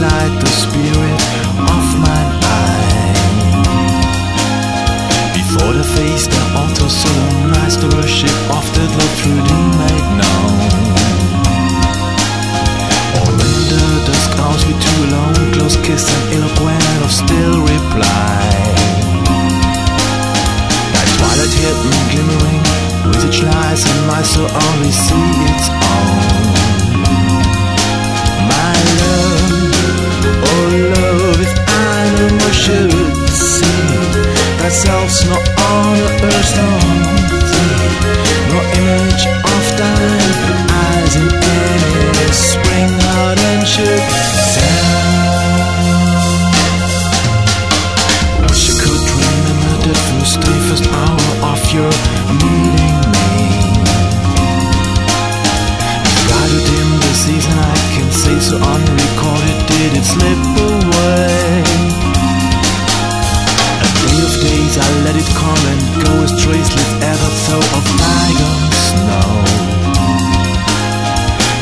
light the spirit of mine eye. Before the face, the altar solemnize the worship of the Lord through the made known. Or in the dusk hours we two alone, close kiss and eloquent of still reply. That twilight hidden mm, glimmering, with its lies and my soul only see its on no image of in any spring should sound. Wish could remember the first day, first hour of your meeting me. In the I can say so unrecorded did it slip away. I let it come and go as traceless as a throw of bygone snow.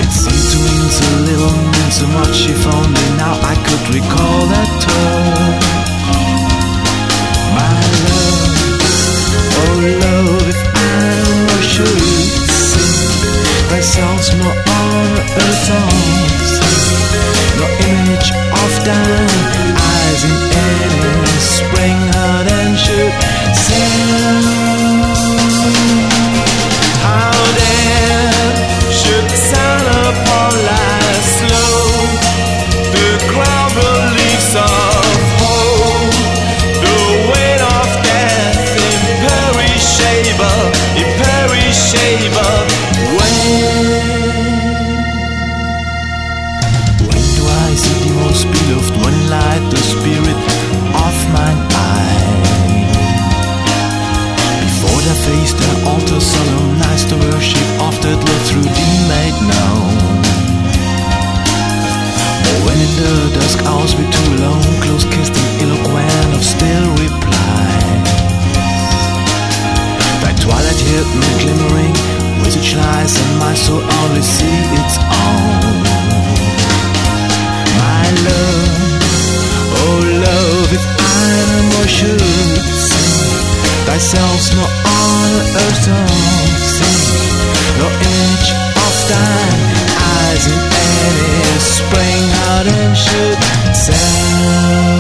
It seemed to mean so little, mean so much if only now I could recall that touch. My love, oh love, if I know should see thyself no on earth on no Face, their altar solemnize the worship of the Lord through thee made known. Or when in the dusk hours we two alone, close kissed and eloquent of still reply. Thy twilight hidden glimmering, with its lies and my soul only see its own. My love, oh love, if I no more should thyself no on earth on see, no image of in any spring out and should sound.